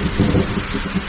フフフフ。